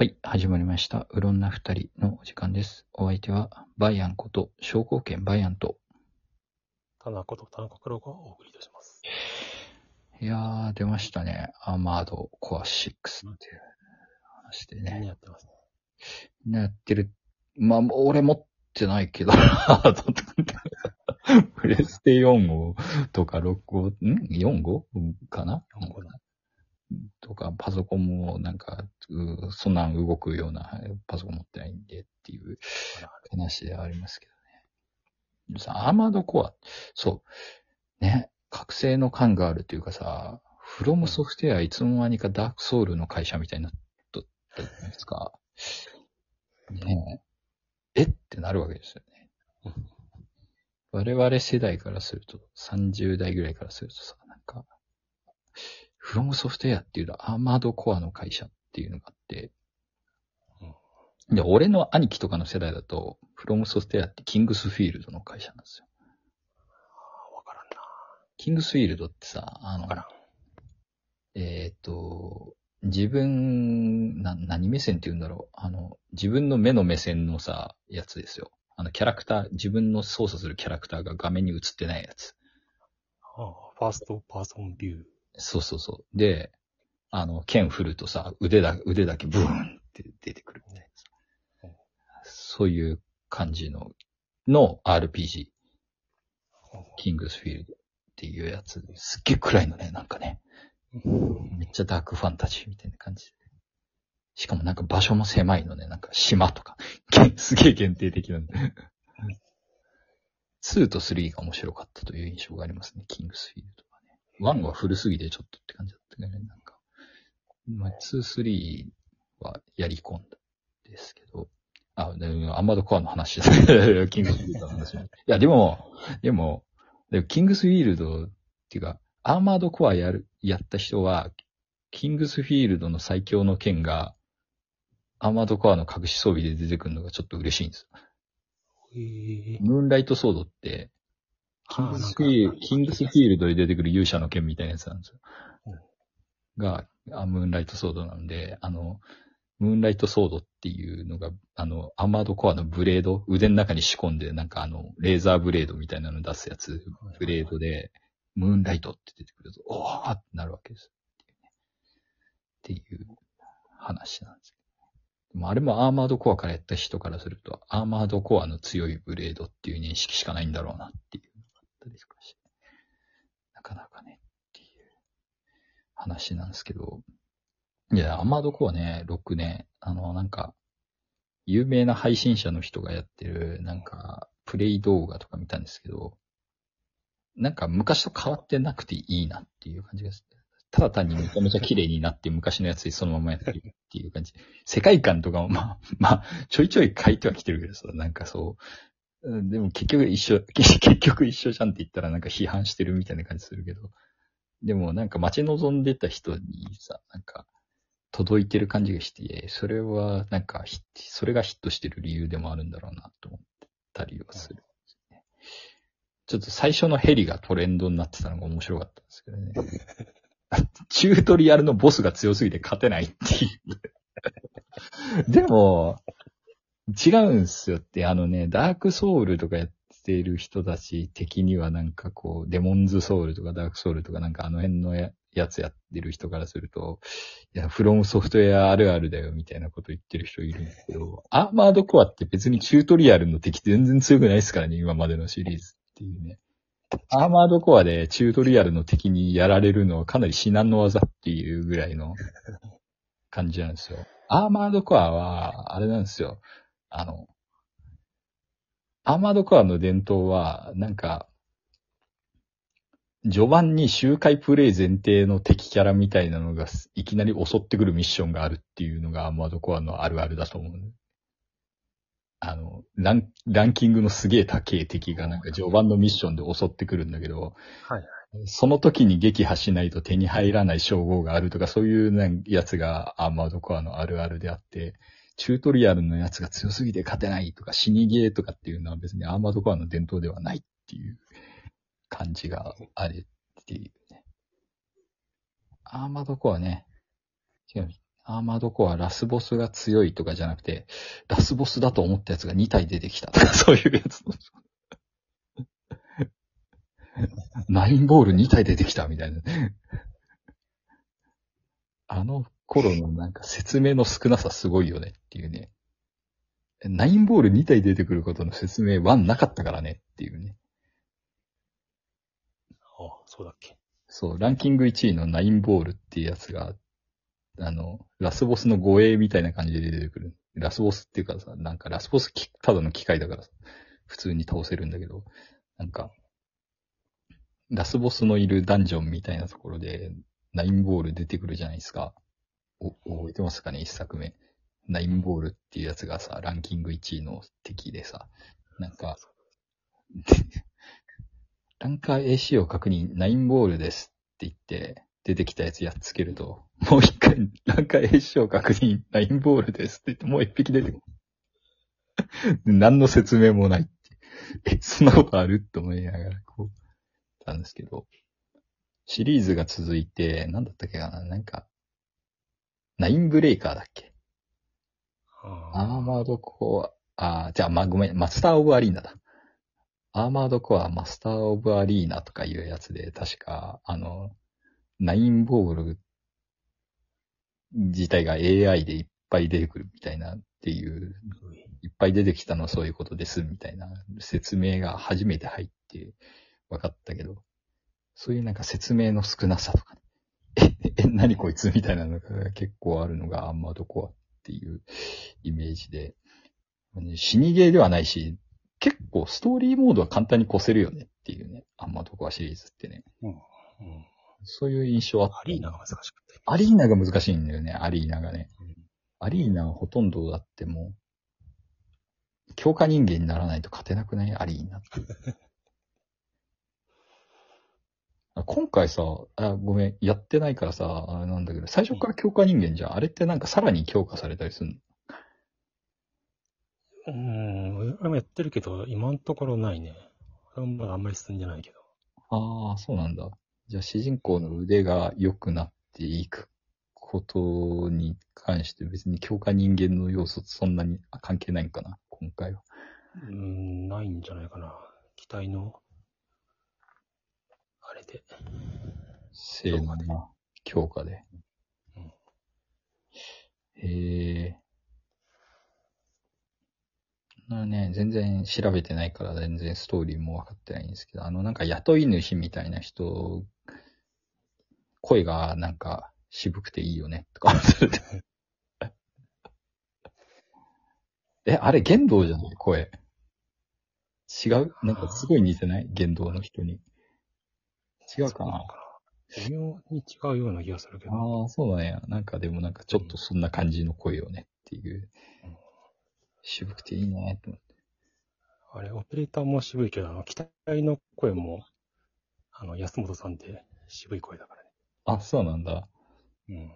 はい、始まりました。うろんな二人のお時間です。お相手は、バイアンこと、商工券バイアンと。田中と田中黒がお送りいたします。いやー、出ましたね。アーマードコア6っていう話で何ね。やってますね。みんなやってる？まあ、俺持ってないけど、プレステ4号とか6号、ん ?4 号？かな？4号だとか、パソコンもなんか、うそんなん動くようなパソコン持ってないんでっていう話ではありますけどね。さ、アーマードコア、そう、ね、覚醒の感があるというかさ、フロムソフトウェアいつの間にかダークソウルの会社みたいになっとったじゃないですか。ねえ、えってなるわけですよね。我々世代からすると、30代ぐらいからするとさ、なんか、フロムソフトウェアっていうのはアーマードコアの会社っていうのがあって、で、俺の兄貴とかの世代だと、フロムソフトウェアってキングスフィールドの会社なんですよ。あわからんな。キングスフィールドってさ、あのわ、からん。えーっと、自分、な、何目線って言うんだろう。あの、自分の目の目線のさ、やつですよ。あの、キャラクター、自分の操作するキャラクターが画面に映ってないやつ。ああファーストパーソンビュー。そうそうそう。で、あの、剣振るとさ、腕だ、腕だけブーンって出てくるみたいなうん。そういう感じの、の RPG、キングスフィールドっていうやつ。すっげえ暗いのね、なんかね。めっちゃダークファンタジーみたいな感じ。しかもなんか場所も狭いのね、なんか島とか。すげえ限定的なんで。2と3が面白かったという印象がありますね、キングスフィールド。1は古すぎてちょっとって感じだったけどね、なんか。まあ、2、3はやり込んだんですけど。あ、でもアーマードコアの話だ。キングスフィールドの話。いや、でも、でも、でもキングスフィールドっていうか、アーマードコアやる、やった人は、キングスフィールドの最強の剣が、アーマードコアの隠し装備で出てくるのがちょっと嬉しいんです。ええムーンライトソードって、キングスフィールキングスフィールドで出てくる勇者の剣みたいなやつなんですよ。が、あムーンライトソードなんで、あの、ムーンライトソードっていうのが、あの、アーマードコアのブレード、腕の中に仕込んで、なんかあの、レーザーブレードみたいなの出すやつ、ブレードで、ムーンライトって出てくると、おーってなるわけです。っていう話なんですけど。あれもアーマードコアからやった人からすると、アーマードコアの強いブレードっていう認識しかないんだろうなっていうのがあったりとかして。なかなかね、っていう話なんですけど。いや、アーマードコアね、6ね、あの、なんか、有名な配信者の人がやってる、なんか、プレイ動画とか見たんですけど、なんか昔と変わってなくていいなっていう感じがする。ただ単にめちゃめちゃ綺麗になって昔のやつにそのままやってるっていう感じ。世界観とかもまあ、まあ、ちょいちょい書いてはきてるけどさ、なんかそう。でも結局一緒、結局一緒じゃんって言ったらなんか批判してるみたいな感じするけど。でもなんか待ち望んでた人にさ、なんか届いてる感じがして、それはなんかヒそれがヒットしてる理由でもあるんだろうなと思ったりはする。ちょっと最初のヘリがトレンドになってたのが面白かったんですけどね。チュートリアルのボスが強すぎて勝てないっていう。でも、違うんすよって、あのね、ダークソウルとかやっしている人たち的にはなんかこう、デモンズソウルとかダークソウルとかなんかあの辺のややつやってる人からすると、いや、フロムソフトウェアあるあるだよみたいなこと言ってる人いるんですけど、アーマードコアって別にチュートリアルの敵全然強くないですからね、今までのシリーズっていうね。アーマードコアでチュートリアルの敵にやられるのはかなり至難の技っていうぐらいの感じなんですよ。アーマードコアは、あれなんですよ。あの、アーマードコアの伝統は、なんか、序盤に周回プレイ前提の敵キャラみたいなのがいきなり襲ってくるミッションがあるっていうのがアーマードコアのあるあるだと思う。あの、ラン、ランキングのすげえ高い敵がなんか序盤のミッションで襲ってくるんだけど、はい。その時に撃破しないと手に入らない称号があるとか、そういうやつがアーマードコアのあるあるであって、チュートリアルのやつが強すぎて勝てないとか、死にゲーとかっていうのは別にアーマードコアの伝統ではないっていう感じがあるっていうね。アーマードコアね、違う。アーマードコアラスボスが強いとかじゃなくて、ラスボスだと思ったやつが2体出てきたとか、そういうやつ。ナインボール2体出てきたみたいな。あの頃のなんか説明の少なさすごいよねっていうね。ナインボール2体出てくることの説明1なかったからねっていうね。あ、そうだっけ。そう、ランキング1位のナインボールっていうやつが、あの、ラスボスの護衛みたいな感じで出てくる。ラスボスっていうかさ、なんかラスボスきただの機械だからさ、普通に倒せるんだけど、なんか、ラスボスのいるダンジョンみたいなところで、ナインボール出てくるじゃないですか。お、覚えてますかね？一作目。ナインボールっていうやつがさ、ランキング1位の敵でさ、なんか、ランカー AC を確認、ナインボールですって言って、出てきたやつやっつけると、もう一回、ランカー AC を確認、ナインボールですって言って、もう一匹出てくる。何の説明もないって。え、そんなことある？って思いながら、こう、たんですけど、シリーズが続いて、なんだったっけかな？なんか、ナインブレイカーだっけ？あアーマードコア、あーじゃあ、ま、ごめん、マスターオブアリーナだ。アーマードコア、マスターオブアリーナとかいうやつで、確か、あの、ナインボール自体が AI でいっぱい出てくるみたいなっていう、いっぱい出てきたのはそういうことですみたいな説明が初めて入って分かったけど、そういうなんか説明の少なさとか、ね、え、え、何こいつみたいなのが結構あるのがアーマードコアっていうイメージで、ね死にゲーではないし、結構ストーリーモードは簡単に越せるよねっていうね、アーマードコアシリーズってね。うん。そういう印象あった。アリーナが難しかった。アリーナが難しいんだよね、アリーナがね。うんアリーナはほとんどだってもう、強化人間にならないと勝てなくない？アリーナって。回さあ、ごめん、やってないからさ、あれなんだけど、最初から強化人間じゃん。あれってなんかさらに強化されたりするの？うん。俺もやってるけど、今のところないね。俺もまだあんまり進んでないけど。ああ、そうなんだ。じゃあ主人公の腕が良くなっていくことに関して別に強化人間の要素とそんなにあ関係ないんかな、今回は。うん、ないんじゃないかな。機体の、あれで。性能な強化で。うんへえ。なね、全然調べてないから全然ストーリーも分かってないんですけど、あのなんか雇い主みたいな人、声がなんか渋くていいよね、とか。え、あれ玄道じゃない？声。違う？なんかすごい似てない？玄道の人に。違うかな微妙に違うような気がするけど。ああ、そうだね。なんかでもなんかちょっとそんな感じの声よねっていううん。渋くていいねって思って。あれ、オペレーターも渋いけど、あの、機体の声も、あの、安本さんって渋い声だからね。あ、そうなんだ。うん。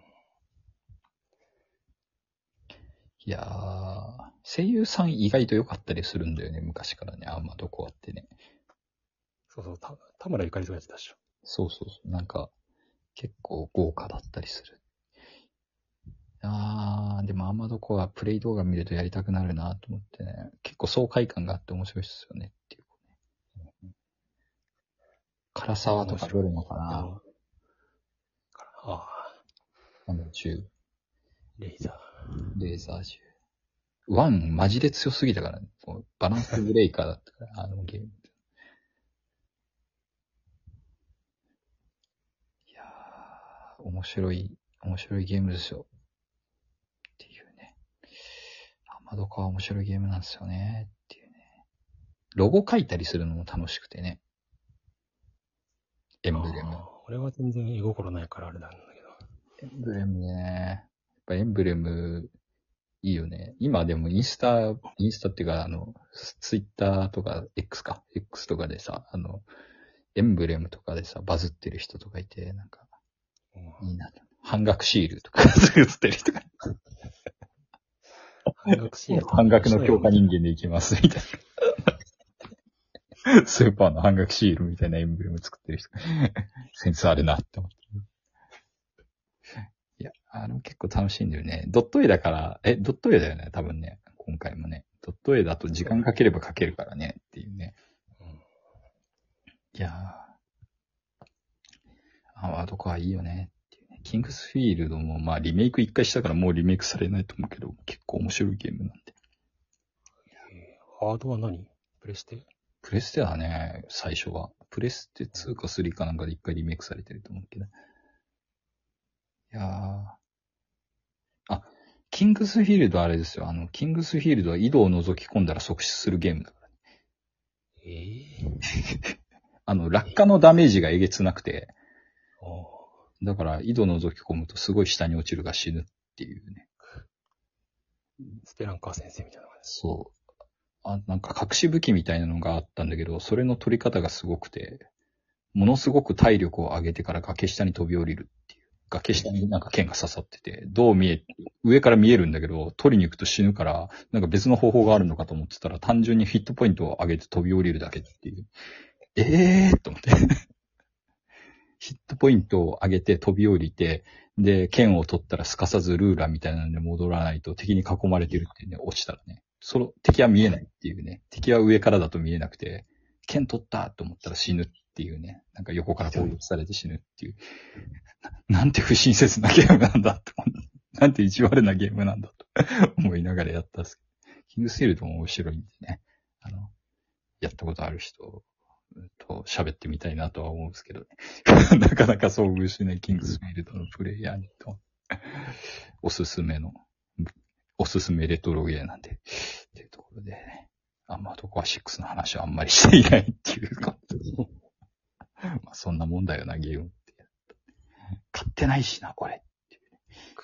いやー、声優さん意外と良かったりするんだよね、昔からね。あんまどこあってね。そうそう、た田村ゆかりとかやってたでしょ。そうそうそう。なんか、結構豪華だったりする。あー、でもアーマードコアプレイ動画見るとやりたくなるなと思ってね。結構爽快感があって面白いっすよねっていう、ね。唐沢とか出るのかなああ、なんだろう、中。レイザー。レーザー銃。ワン、マジで強すぎたからね。バランスブレイカーだったから、あのゲーム。いやー、面白い、面白いゲームですよ。っていうね。アマドカは面白いゲームなんですよね。っていうね。ロゴ書いたりするのも楽しくてね。エンブレム。俺は全然絵心ないからあれなんだけど。エンブレムね。やっぱエンブレム、いいよね。今でもインスタ、インスタっていうか、あの、ツイッターとか X か、X とかでさ、あの、エンブレムとかでさ、バズってる人とかいて、なんか、うんいいなと。半額シールとか 作ってる人が、半額シール半額の強化人間でいきます、みたいな。スーパーの半額シールみたいなエンブレム作ってる人。センスあるなって思って。いや、あの結構構楽しんでるね。ドット絵だから、え、ドット絵だよね、多分ね。今回もね。ドット絵だと時間かければかけるからね、っていうね。うんいやー。ードかいいよねっていうね。キングスフィールドもまあリメイク一回したからもうリメイクされないと思うけど、結構面白いゲームなんで。えーハードは何？プレステ？プレステはね、最初は。プレステ2か3かなんかで一回リメイクされてると思うけど。いやー。あ、キングスフィールドはあれですよ。あの、キングスフィールドは井戸を覗き込んだら即死するゲームだから。ええ あの、落下のダメージがえげつなくて、だから井戸覗き込むとすごい下に落ちるが死ぬっていうね。スペランカー先生みたいな感じ。そう。あ、なんか隠し武器みたいなのがあったんだけど、それの取り方がすごくて、ものすごく体力を上げてから崖下に飛び降りるっていう。崖下になんか剣が刺さってて、どう見え、上から見えるんだけど、取りに行くと死ぬから、なんか別の方法があるのかと思ってたら、単純にヒットポイントを上げて飛び降りるだけっていう。ええーと思って。ヒットポイントを上げて飛び降りて、で、剣を取ったらすかさずルーラーみたいなので戻らないと敵に囲まれてるっていうね、落ちたらね。その敵は見えないっていうね。敵は上からだと見えなくて、剣取ったと思ったら死ぬっていうね。なんか横から攻撃されて死ぬっていう。な なんて不親切なゲームなんだって思う。なんて意地悪なゲームなんだと 思いながらやったんですけど。キングスフィールドも面白いんでね。あの、やったことある人喋ってみたいなとは思うんですけどね。なかなか遭遇しないキングスフィールドのプレイヤーにと、おすすめの、おすすめレトロゲーなんで、っていうところで、ね、あんまドコア6の話はあんまりしていないっていうか、まあそんなもんだよな、ゲームって。買ってないしな、これ。